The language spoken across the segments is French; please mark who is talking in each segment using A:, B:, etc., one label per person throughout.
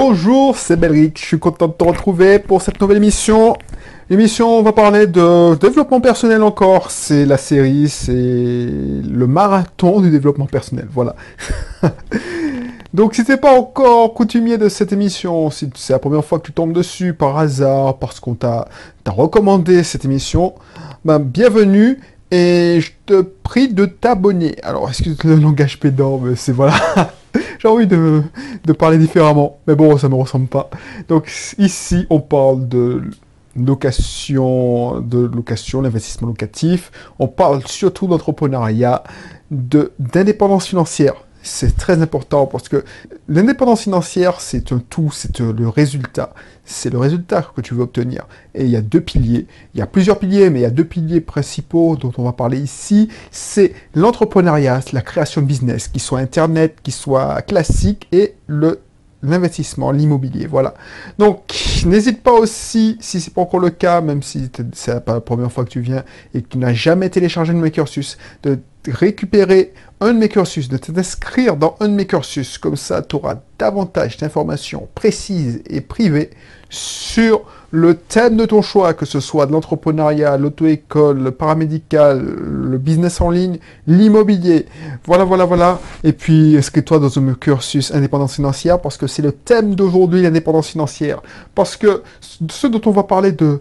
A: Bonjour, c'est Belric, je suis content de te retrouver pour cette nouvelle émission. L'émission, on va parler de développement personnel encore. C'est la série, c'est le marathon du développement personnel, voilà. Donc si t'es pas encore coutumier de cette émission, si c'est la première fois que tu tombes dessus par hasard, parce qu'on t'a recommandé cette émission, ben bienvenue et je te prie de t'abonner. Alors excuse le langage pédant, mais c'est voilà. J'ai envie de, de, parler différemment, mais bon, ça me ressemble pas. Donc ici, on parle de location, de location, l'investissement locatif. On parle surtout d'entrepreneuriat, d'indépendance financière c'est très important parce que l'indépendance financière, c'est un tout, c'est le résultat. C'est le résultat que tu veux obtenir. Et il y a deux piliers. Il y a plusieurs piliers, mais il y a deux piliers principaux dont on va parler ici. C'est l'entrepreneuriat, la création de business, qui soit Internet, qui soit classique, et le l'investissement, l'immobilier, voilà. Donc, n'hésite pas aussi, si c'est pas encore le cas, même si c'est pas la première fois que tu viens et que tu n'as jamais téléchargé mes cursus, de récupérer un de mes cursus, de t'inscrire dans un de mes cursus, comme ça tu auras davantage d'informations précises et privées sur le thème de ton choix, que ce soit de l'entrepreneuriat, l'auto-école, le paramédical, le business en ligne, l'immobilier. Voilà, voilà, voilà. Et puis, inscris-toi dans un cursus indépendance financière parce que c'est le thème d'aujourd'hui, l'indépendance financière. Parce que ce dont on va parler de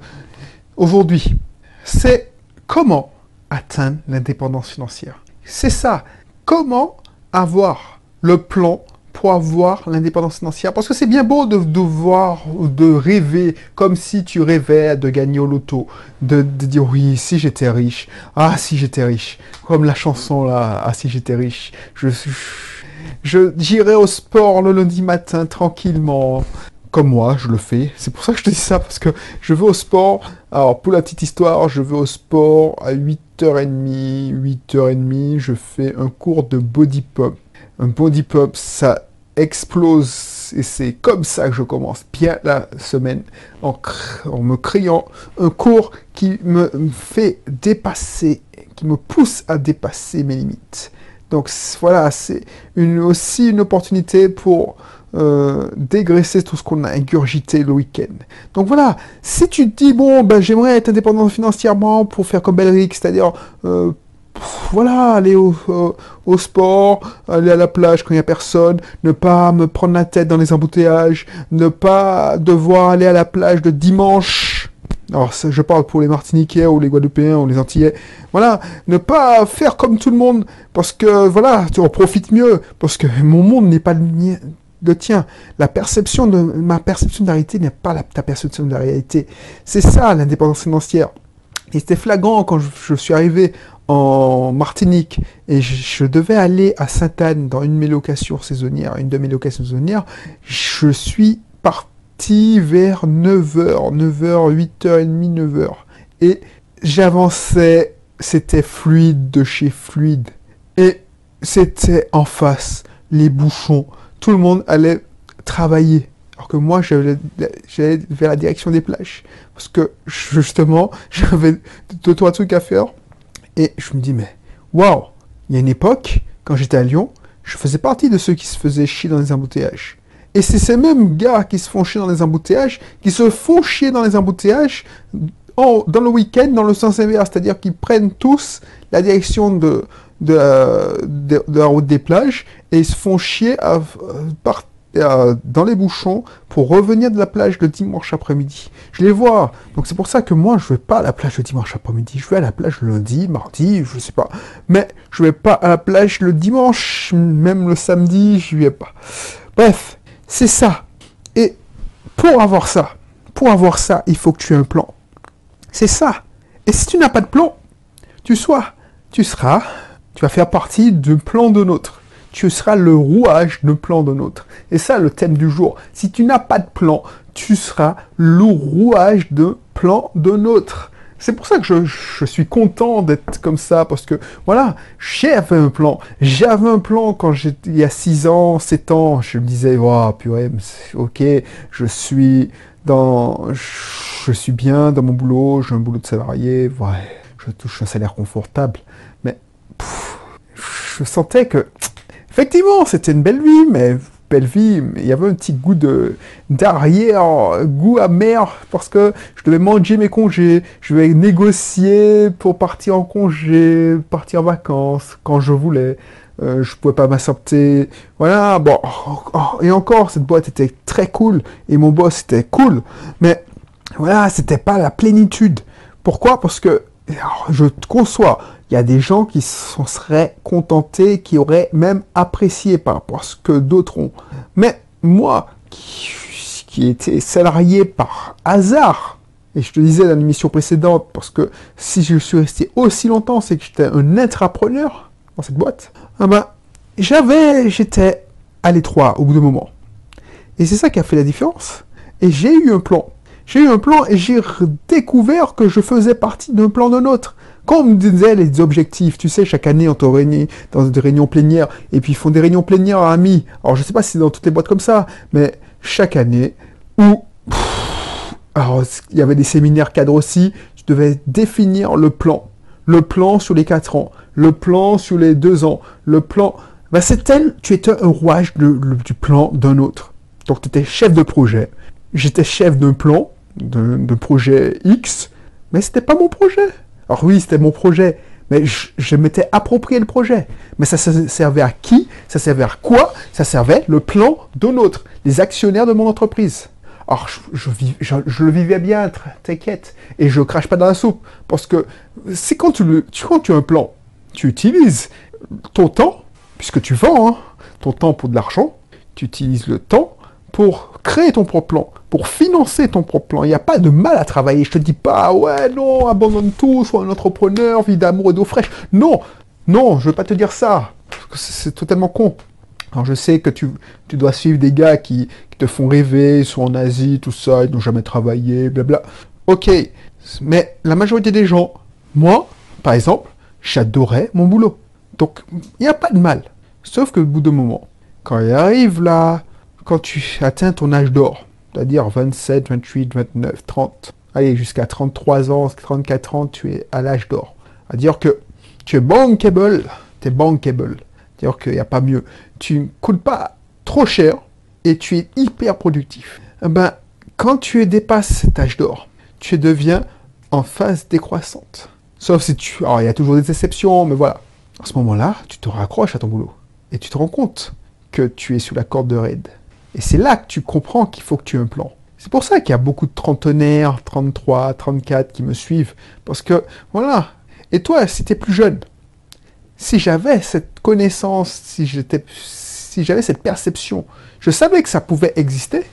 A: aujourd'hui, c'est comment atteindre l'indépendance financière. C'est ça. Comment avoir le plan pour avoir l'indépendance financière? Parce que c'est bien beau de devoir, de rêver comme si tu rêvais de gagner au loto, de, dire oui, si j'étais riche, ah si j'étais riche, comme la chanson là, ah si j'étais riche, je je j'irai au sport le lundi matin tranquillement. Comme moi, je le fais. C'est pour ça que je te dis ça, parce que je vais au sport. Alors, pour la petite histoire, je vais au sport à 8h30, 8h30, je fais un cours de body pump. Un body pump, ça explose. Et c'est comme ça que je commence bien la semaine en, en me créant un cours qui me fait dépasser, qui me pousse à dépasser mes limites. Donc voilà, c'est une, aussi une opportunité pour euh, dégraisser tout ce qu'on a ingurgité le week-end. Donc voilà, si tu te dis, bon, ben, j'aimerais être indépendant financièrement pour faire comme Belric, c'est-à-dire euh, voilà, aller au, au, sport, aller à la plage quand il n'y a personne, ne pas me prendre la tête dans les embouteillages, ne pas devoir aller à la plage de dimanche. Alors, je parle pour les Martiniquais ou les Guadeloupéens ou les Antillais. Voilà, ne pas faire comme tout le monde parce que voilà, tu en profites mieux parce que mon monde n'est pas le mien, le tien. La perception de ma perception de la réalité n'est pas ta perception de la réalité. C'est ça l'indépendance financière. Et c'était flagrant quand je, suis arrivé en Martinique et je, devais aller à Sainte-Anne dans une de mes locations saisonnières, une de mes locations saisonnières, je suis parti vers 9h, 9h, 8h30, 9h. Et j'avançais, c'était fluide de chez fluide. Et c'était en face, les bouchons, tout le monde allait travailler. Alors que moi, j'allais vers la direction des plages. Parce que, justement, j'avais deux, trois trucs à faire. Et je me dis, mais, waouh, il y a une époque, quand j'étais à Lyon, je faisais partie de ceux qui se faisaient chier dans les embouteillages. Et c'est ces mêmes gars qui se font chier dans les embouteillages, qui se font chier dans les embouteillages dans le week-end, dans le sens inverse. C'est-à-dire qu'ils prennent tous la direction de, de, de, la route des plages et ils se font chier à, dans les bouchons pour revenir de la plage le dimanche après-midi. Je les vois. Donc c'est pour ça que moi, je vais pas à la plage le dimanche après-midi. Je vais à la plage le lundi, mardi, je sais pas. Mais je vais pas à la plage le dimanche, même le samedi, je vais pas. Bref, c'est ça. Et pour avoir ça, pour avoir ça, il faut que tu aies un plan. C'est ça. Et si tu n'as pas de plan, tu sois, tu seras tu vas faire partie du plan de nôtre. Tu seras le rouage de plan de nôtre. Et ça, le thème du jour. Si tu n'as pas de plan, tu seras le rouage de plan de nôtre. C'est pour ça que je, suis content d'être comme ça, parce que voilà, j'avais un plan. J'avais un plan quand j'étais il y a 6 ans, 7 ans. Je me disais, waouh, purée, ok, je suis dans. Je suis bien dans mon boulot, j'ai un boulot de salarié, ouais, je touche un salaire confortable. Mais je sentais que, effectivement, c'était une belle vie, mais belle vie, il y avait un petit goût de d'arrière, goût amer, parce que je devais manger mes congés, je devais négocier pour partir en congé, partir en vacances quand je voulais. Euh, je pouvais pas m'accepter. Voilà, bon. oh, oh, et encore, cette boîte était très cool et mon boss était cool, mais voilà, c'était pas la plénitude. Pourquoi? Parce que je conçois, il y a des gens qui s'en seraient contentés, qui auraient même apprécié par rapport à ce que d'autres ont. Mais moi, qui, étais salarié par hasard, et je te disais dans l'émission précédente, parce que si je suis resté aussi longtemps, c'est que j'étais un entrepreneur dans cette boîte. Ah ben, j'avais, j'étais à l'étroit au bout d'un moment. Et c'est ça qui a fait la différence. Et j'ai eu un plan. J'ai eu un plan et j'ai découvert que je faisais partie d'un plan d'un autre. Quand on me disait les objectifs, tu sais, chaque année on te réunit dans des réunions plénières, et puis ils font des réunions plénières à amis. Alors je sais pas si c'est dans toutes les boîtes comme ça, mais chaque année, où alors il y avait des séminaires cadres aussi, tu devais définir le plan. Le plan sur les 4 ans, le plan sur les 2 ans, le plan... Ben, c'est tel, tu étais un rouage de- du plan d'un autre. Donc tu étais chef de projet, j'étais chef d'un plan, d'un d'un projet X, mais c'était pas mon projet. Alors oui, c'était mon projet, mais je, m'étais approprié le projet. Mais ça, se- servait à qui? Ça servait à quoi? Ça servait le plan d'un autre, les actionnaires de mon entreprise. Alors je, le vivais bien, t'inquiète, et je crache pas dans la soupe, parce que c'est quand tu as un plan, tu utilises ton temps, puisque tu vends hein, ton temps pour de l'argent, tu utilises le temps pour créer ton propre plan, pour financer ton propre plan. Il n'y a pas de mal à travailler. Je te dis pas, ouais, non, abandonne tout, sois un entrepreneur, vie d'amour et d'eau fraîche. Non, non, je veux pas te dire ça. C'est totalement con. Alors je sais que tu, dois suivre des gars qui, qui te font rêver, ils sont en Asie, tout ça, ils n'ont jamais travaillé, blabla. Ok, mais la majorité des gens, moi, par exemple, j'adorais mon boulot. Donc, il n'y a pas de mal. Sauf que au bout d'un moment, quand il arrive là, quand tu atteins ton âge d'or, c'est-à-dire 27, 28, 29, 30, allez, jusqu'à 33 ans, 34 ans, tu es à l'âge d'or. C'est-à-dire que tu es bankable, tu es bankable. C'est-à-dire qu'il n'y a pas mieux. Tu ne coûtes pas trop cher et tu es hyper productif. Eh ben, quand tu dépasses cet âge d'or, tu deviens en phase décroissante. Sauf si tu... Alors, il y a toujours des exceptions, mais voilà. À ce moment-là, tu te raccroches à ton boulot. Et tu te rends compte que tu es sous la corde de raid. Et c'est là que tu comprends qu'il faut que tu aies un plan. C'est pour ça qu'il y a beaucoup de trentenaires, 33, 34 qui me suivent. Parce que, voilà. Et toi, si tu es plus jeune, si j'avais cette connaissance, si j'étais, si j'avais cette perception, je savais que ça pouvait exister,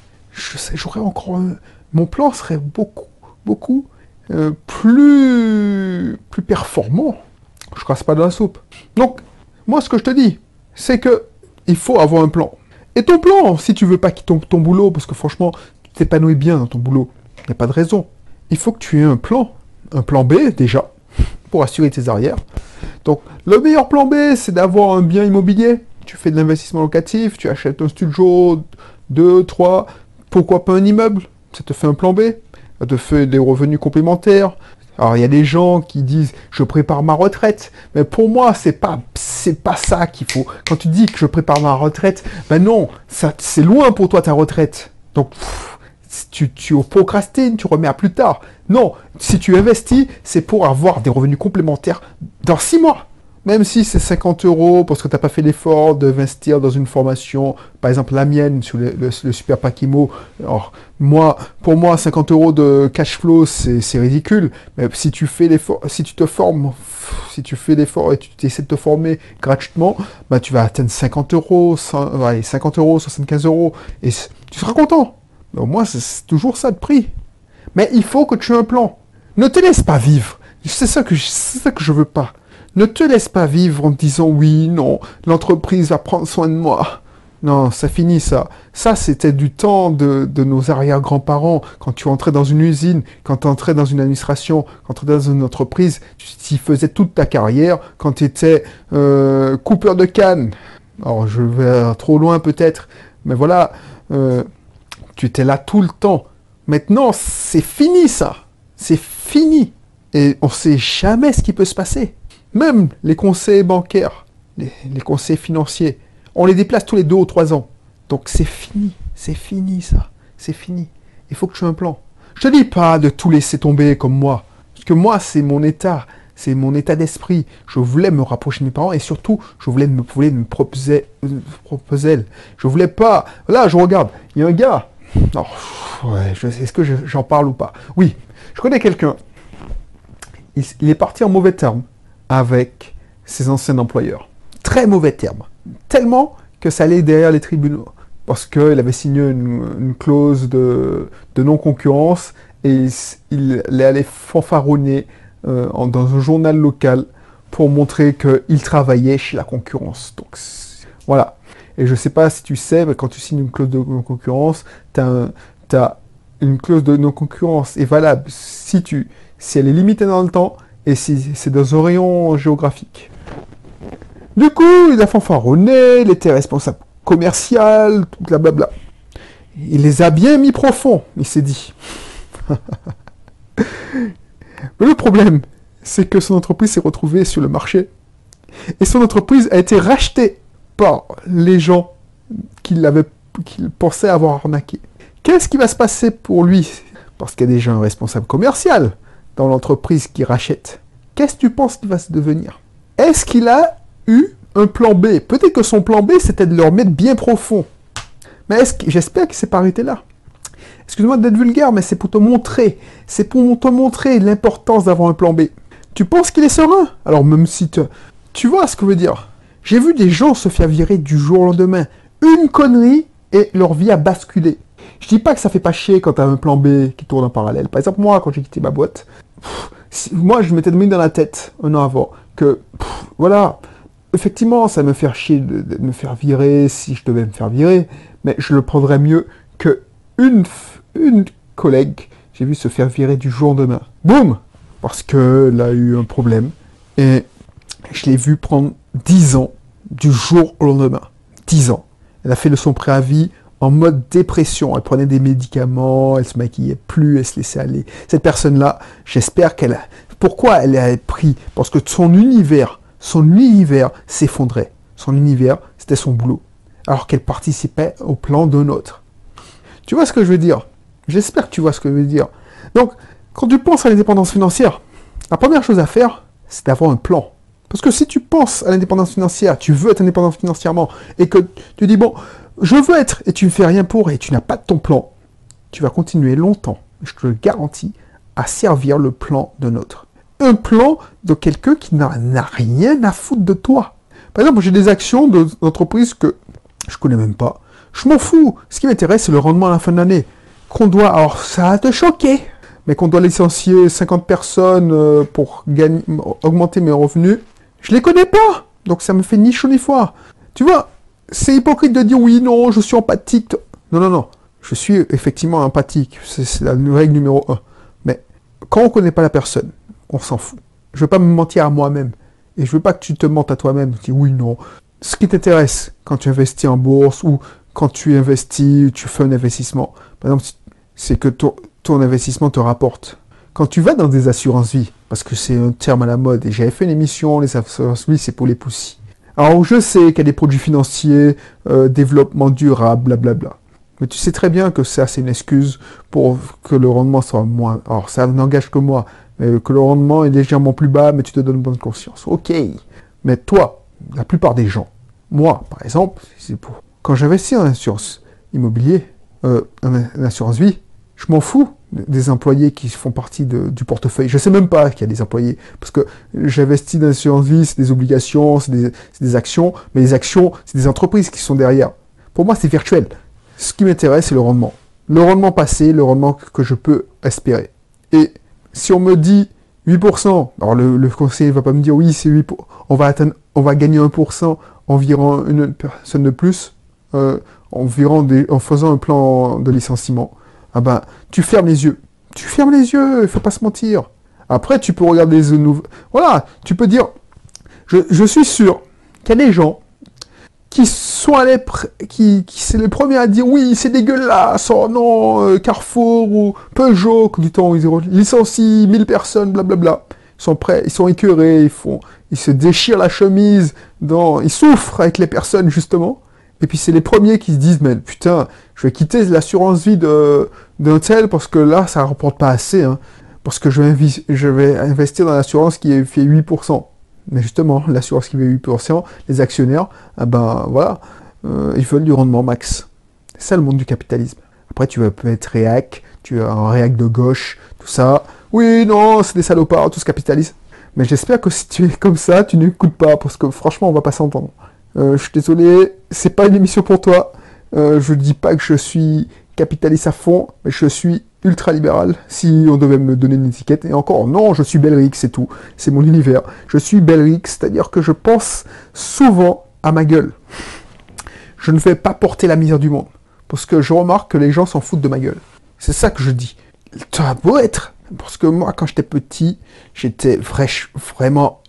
A: j'aurais encore un- mon plan serait beaucoup, beaucoup euh, plus, plus performant. Je casse pas dans la soupe. Donc, moi, ce que je te dis, c'est que il faut avoir un plan. Et ton plan, si tu veux pas quitter ton, ton boulot, parce que franchement, tu t'épanouis bien dans ton boulot, il a pas de raison. Il faut que tu aies un plan. Un plan B, déjà, pour assurer tes arrières. Donc, le meilleur plan B, c'est d'avoir un bien immobilier. Tu fais de l'investissement locatif, tu achètes un studio, deux, trois, pourquoi pas un immeuble Ça te fait un plan B. Ça te fait des revenus complémentaires. Alors, il y a des gens qui disent, je prépare ma retraite. Mais pour moi, c'est pas, c'est pas ça qu'il faut. Quand tu dis que je prépare ma retraite, ben non, ça, c'est loin pour toi ta retraite. Donc, tu, tu procrastines, tu remets à plus tard. Non, si tu investis, c'est pour avoir des revenus complémentaires dans 6 mois. Même si c'est 50 euros parce que tu n'as pas fait l'effort d'investir dans une formation, par exemple la mienne sur le, le- super Pakimo. Alors, moi, pour moi, 50 euros de cash flow, c'est ridicule. Mais si tu fais l'effort, si tu te formes, si tu fais l'effort et tu essaies de te former gratuitement, bah, tu vas atteindre 50 euros, 100 ouais, 50 euros, 75 euros, et tu seras content. Au moins, c'est- toujours ça de prix. Mais il faut que tu aies un plan. Ne te laisse pas vivre. C'est ça que je, c'est ça que je veux pas. Ne te laisse pas vivre en disant oui, non, l'entreprise va prendre soin de moi. Non, ça finit ça. Ça, c'était du temps de, nos arrière-grands-parents. Quand tu entrais dans une usine, quand tu entrais dans une administration, quand tu entrais dans une entreprise, tu y faisais toute ta carrière. Quand tu étais euh, coupeur de canne, alors je vais trop loin peut-être, mais voilà, euh, tu étais là tout le temps. Maintenant, c'est fini ça. C'est fini. Et on sait jamais ce qui peut se passer. Même les conseils bancaires, les, conseils financiers, on les déplace tous les deux ou trois ans. Donc c'est fini, c'est fini ça, c'est fini. Il faut que tu aies un plan. Je te dis pas de tout laisser tomber comme moi, parce que moi c'est mon état, c'est mon état d'esprit. Je voulais me rapprocher de mes parents et surtout je voulais me, voulais me proposer, proposer. Je voulais pas. Là je regarde, il y a un gars. Est-ce que j'en parle ou pas? Oui, je connais quelqu'un. Il, il est parti en mauvais termes avec ses anciens employeurs. Très mauvais termes. Tellement que ça allait derrière les tribunaux. Parce qu'il avait signé une, clause de, non-concurrence et il, allait fanfaronner euh, dans un journal local pour montrer qu'il travaillait chez la concurrence. Donc voilà. Et je ne sais pas si tu sais, mais quand tu signes une clause de non-concurrence, tu une clause de non-concurrence est valable si, tu, si elle est limitée dans le temps et c'est dans un rayon géographique. Du coup, il a fanfaronné, il était responsable commercial, tout blablabla. Il les a bien mis profond, il s'est dit. Mais le problème, c'est que son entreprise s'est retrouvée sur le marché. Et son entreprise a été rachetée par les gens qu'il qu'il pensait avoir arnaqué. Qu'est-ce qui va se passer pour lui? Parce qu'il y a déjà un responsable commercial dans l'entreprise qui rachète. Qu'est-ce que tu penses qu'il va se devenir? Est-ce qu'il a eu un plan B? Peut-être que son plan B, c'était de leur mettre bien profond. Mais est-ce que, j'espère qu'il s'est pas arrêté là? Excuse-moi d'être vulgaire, mais c'est pour te montrer. C'est pour te montrer l'importance d'avoir un plan B. Tu penses qu'il est serein? Alors même si tu... Tu vois ce que je veux dire J'ai vu des gens se faire virer du jour au lendemain. Une connerie et leur vie a basculé. Je dis pas que ça fait pas chier quand tu as un plan B qui tourne en parallèle. Par exemple, moi, quand j'ai quitté ma boîte, moi, je m'étais mis dans la tête un an avant que, voilà, effectivement, ça me fait chier de, me faire virer si je devais me faire virer, mais je le prendrais mieux que une, une collègue, j'ai vu se faire virer du jour au lendemain. Boum Parce qu'elle a eu un problème. Et je l'ai vu prendre 10 ans du jour au lendemain. 10 ans. Elle a fait le son préavis en mode dépression. Elle prenait des médicaments, elle se maquillait plus, elle se laissait aller. Cette personne-là, j'espère qu'elle a... Pourquoi elle a pris? Parce que son univers son univers s'effondrait. Son univers, c'était son boulot. Alors qu'elle participait au plan d'un autre. Tu vois ce que je veux dire? J'espère que tu vois ce que je veux dire. Donc, quand tu penses à l'indépendance financière, la première chose à faire, c'est d'avoir un plan. Parce que si tu penses à l'indépendance financière, tu veux être indépendant financièrement, et que tu dis, bon, je veux être, et tu ne fais rien pour, et tu n'as pas de ton plan, tu vas continuer longtemps, je te le garantis, à servir le plan d'un autre un plan de quelqu'un qui n'a rien à foutre de toi. Par exemple, j'ai des actions d'entreprise que je connais même pas. Je m'en fous. Ce qui m'intéresse, c'est le rendement à la fin de l'année. Qu'on doit, alors ça va te choquer, mais qu'on doit licencier 50 personnes euh, pour gagner, augmenter mes revenus, je les connais pas. Donc ça me fait ni chaud ni froid. Tu vois, c'est hypocrite de dire oui, non, je suis empathique. Non, non, non. Je suis effectivement empathique. C'est la règle numéro un. Mais quand on connaît pas la personne, on s'en fout. Je veux pas me mentir à moi-même. Et je veux pas que tu te mentes à toi-même. Tu dis oui, non. Ce qui t'intéresse quand tu investis en bourse ou quand tu investis, tu fais un investissement. Par exemple, c'est que ton, investissement te rapporte. Quand tu vas dans des assurances-vie, parce que c'est un terme à la mode, et j'avais fait une émission, les assurances-vie, c'est pour les poussis. Alors, je sais qu'il y a des produits financiers, euh, développement durable, blablabla. Mais tu sais très bien que ça, c'est une excuse pour que le rendement soit moins. Alors, ça n'engage que moi que le rendement est légèrement plus bas, mais tu te donnes bonne conscience. Ok. Mais toi, la plupart des gens, moi, par exemple, c'est pour quand j'investis en assurance immobilier, euh, en, assurance vie, je m'en fous des employés qui font partie du portefeuille. Je sais même pas qu'il y a des employés. Parce que j'investis dans l'assurance vie, c'est des obligations, c'est des, actions. Mais les actions, c'est des entreprises qui sont derrière. Pour moi, c'est virtuel. Ce qui m'intéresse, c'est le rendement. Le rendement passé, le rendement que je peux espérer. Et si on me dit 8%, alors le, le conseiller va pas me dire oui, c'est 8%, on va atteindre, on va gagner 1%, environ une personne de plus, euh, en faisant un plan de licenciement. Ah ben, tu fermes les yeux. Tu fermes les yeux, il faut pas se mentir. Après, tu peux regarder les nouveaux. Voilà, tu peux dire, je, suis sûr qu'il y a des gens qui sont allés, qui, les premiers à dire oui, c'est dégueulasse, oh non, euh, Carrefour ou Peugeot, du temps ils licencient 1000 personnes, blablabla. Ils sont prêts, ils sont écœurés, ils font, ils se déchirent la chemise, ils souffrent avec les personnes justement. Et puis c'est les premiers qui se disent, mais putain, je vais quitter l'assurance vie d'un tel parce que là, ça ne rapporte pas assez. Hein, parce que je vais, investir dans l'assurance qui fait 8%. Mais justement, l'assurance qui fait 8%, les actionnaires, ah ben voilà, euh, ils veulent du rendement max. C'est ça le monde du capitalisme. Après, tu vas être réac, tu as un réac de gauche, tout ça. Oui, non, c'est des salopards, tout ce capitalisme. Mais j'espère que si tu es comme ça, tu n'écoutes pas, parce que franchement, on va pas s'entendre. Euh, je suis désolé, c'est pas une émission pour toi. Euh, je dis pas que je suis capitaliste à fond, mais je suis ultra-libéral, si on devait me donner une étiquette. Et encore, non, je suis Belrix, c'est tout. C'est mon univers. Je suis Belrix, c'est-à-dire que je pense souvent à ma gueule. Je ne vais pas porter la misère du monde. Parce que je remarque que les gens s'en foutent de ma gueule. C'est ça que je dis. As beau être. Parce que moi, quand j'étais petit, j'étais vraiment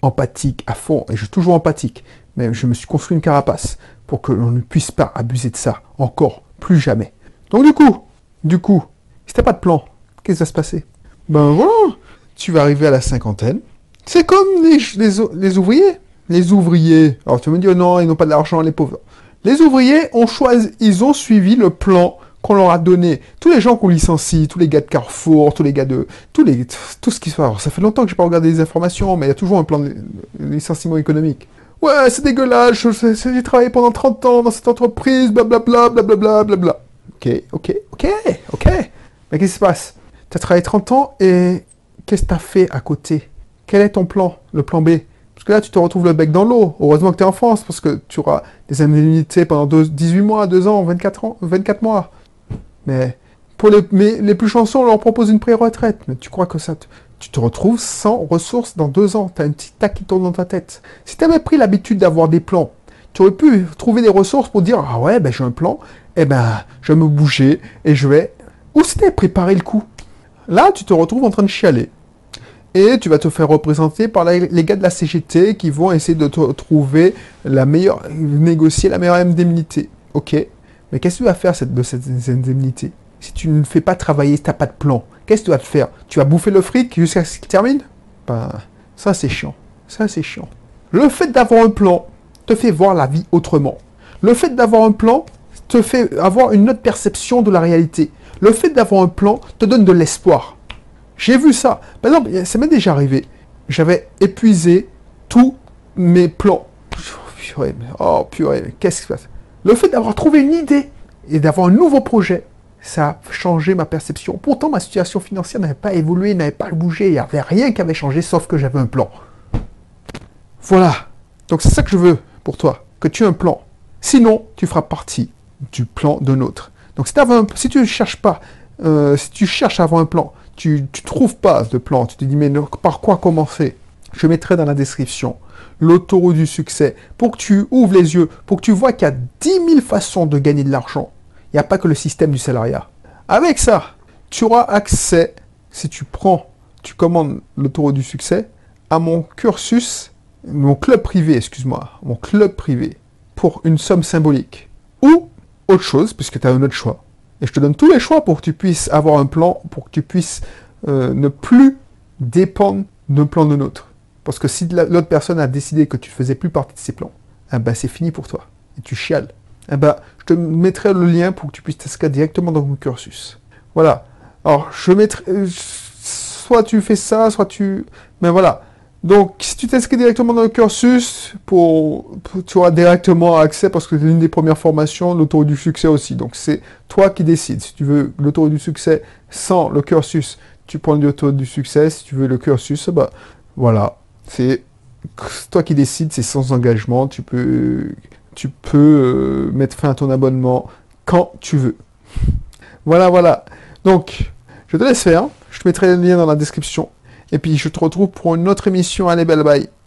A: empathique à fond. Et je suis toujours empathique. Mais je me suis construit une carapace pour que l'on ne puisse pas abuser de ça. Encore. Plus jamais. Donc du coup, du coup, si t'as pas de plan, qu'est-ce qui va se passer? Ben voilà, tu vas arriver à la cinquantaine. C'est comme les, les, ouvriers. Les ouvriers. Alors tu me dis, oh non, ils n'ont pas d'argent, les pauvres. Les ouvriers ont choisi, ils ont suivi le plan qu'on leur a donné. Tous les gens qu'on licencie, tous les gars de Carrefour, tous les gars de, tous les, tout ce qui se passe. Ça fait longtemps que j'ai pas regardé les informations, mais il y a toujours un plan de licenciement économique. Ouais, c'est dégueulasse, j'ai travaillé pendant 30 ans dans cette entreprise, blablabla, blablabla, blablabla. Ok, ok, ok, ok. Mais qu'est-ce qui se passe? Tu as travaillé 30 ans et qu'est-ce que tu as fait à côté? Quel est ton plan, le plan B? Parce que là, tu te retrouves le bec dans l'eau. Heureusement que tu es en France, parce que tu auras des indemnités pendant 18 mois, 2 ans, 24, ans, 24 mois. Mais pour les, plus chanceux, on leur propose une pré-retraite. Mais tu crois que ça... tu te retrouves sans ressources dans 2 ans. Tu as une petite tac qui tourne dans ta tête. Si tu avais pris l'habitude d'avoir des plans, tu aurais pu trouver des ressources pour dire Ah ouais, ben j'ai un plan, eh ben je vais me bouger et je vais. Où c'était préparer le coup Là, tu te retrouves en train de chialer. Et tu vas te faire représenter par les gars de la CGT qui vont essayer de te trouver la meilleure, négocier la meilleure indemnité. Ok, mais qu'est-ce que tu vas faire de cette indemnité? Si tu ne fais pas travailler, si tu n'as pas de plan, qu'est-ce que tu vas te faire? Tu vas bouffer le fric jusqu'à ce qu'il termine? Ben, ça c'est chiant. Ça c'est chiant. Le fait d'avoir un plan, te fait voir la vie autrement. Le fait d'avoir un plan te fait avoir une autre perception de la réalité. Le fait d'avoir un plan te donne de l'espoir. J'ai vu ça. Par exemple, ça m'est déjà arrivé. J'avais épuisé tous mes plans. Oh purée, qu'est-ce qui se passe? Le fait d'avoir trouvé une idée et d'avoir un nouveau projet, ça a changé ma perception. Pourtant, ma situation financière n'avait pas évolué, n'avait pas bougé, il n'y avait rien qui avait changé, sauf que j'avais un plan. Voilà. Donc c'est ça que je veux pour toi, que tu aies un plan. Sinon, tu feras partie du plan d'un autre. Donc si, tu ne cherches pas, euh, si tu cherches à avoir un plan, tu ne trouves pas de plan, tu te dis mais par quoi commencer? Je mettrai dans la description l'autoroute du succès pour que tu ouvres les yeux, pour que tu vois qu'il y a 10 000 façons de gagner de l'argent. Il n'y a pas que le système du salariat. Avec ça, tu auras accès, si tu prends, tu commandes l'autoroute du succès, à mon cursus mon club privé, excuse-moi, mon club privé, pour une somme symbolique. Ou autre chose, puisque tu as un autre choix. Et je te donne tous les choix pour que tu puisses avoir un plan, pour que tu puisses euh, ne plus dépendre d'un plan de autre. Parce que si l'autre personne a décidé que tu faisais plus partie de ses plans, eh ben c'est fini pour toi. Et tu chiales. Eh ben, je te mettrai le lien pour que tu puisses t'inscrire directement dans mon cursus. Voilà. Alors, je mettrai... Euh, soit tu fais ça, soit tu... Mais voilà. Donc, si tu t'inscris directement dans le cursus, pour, tu auras directement accès parce que c'est l'une des premières formations, l'autoroute du succès aussi. Donc, c'est toi qui décides. Si tu veux l'autoroute du succès sans le cursus, tu prends l'autoroute du succès. Si tu veux le cursus, bah, voilà. C'est toi qui décides, c'est sans engagement. Tu peux, tu peux euh, mettre fin à ton abonnement quand tu veux. Voilà, voilà. Donc, je te laisse faire. Je te mettrai le lien dans la description. Et puis je te retrouve pour une autre émission. Allez, bye bye.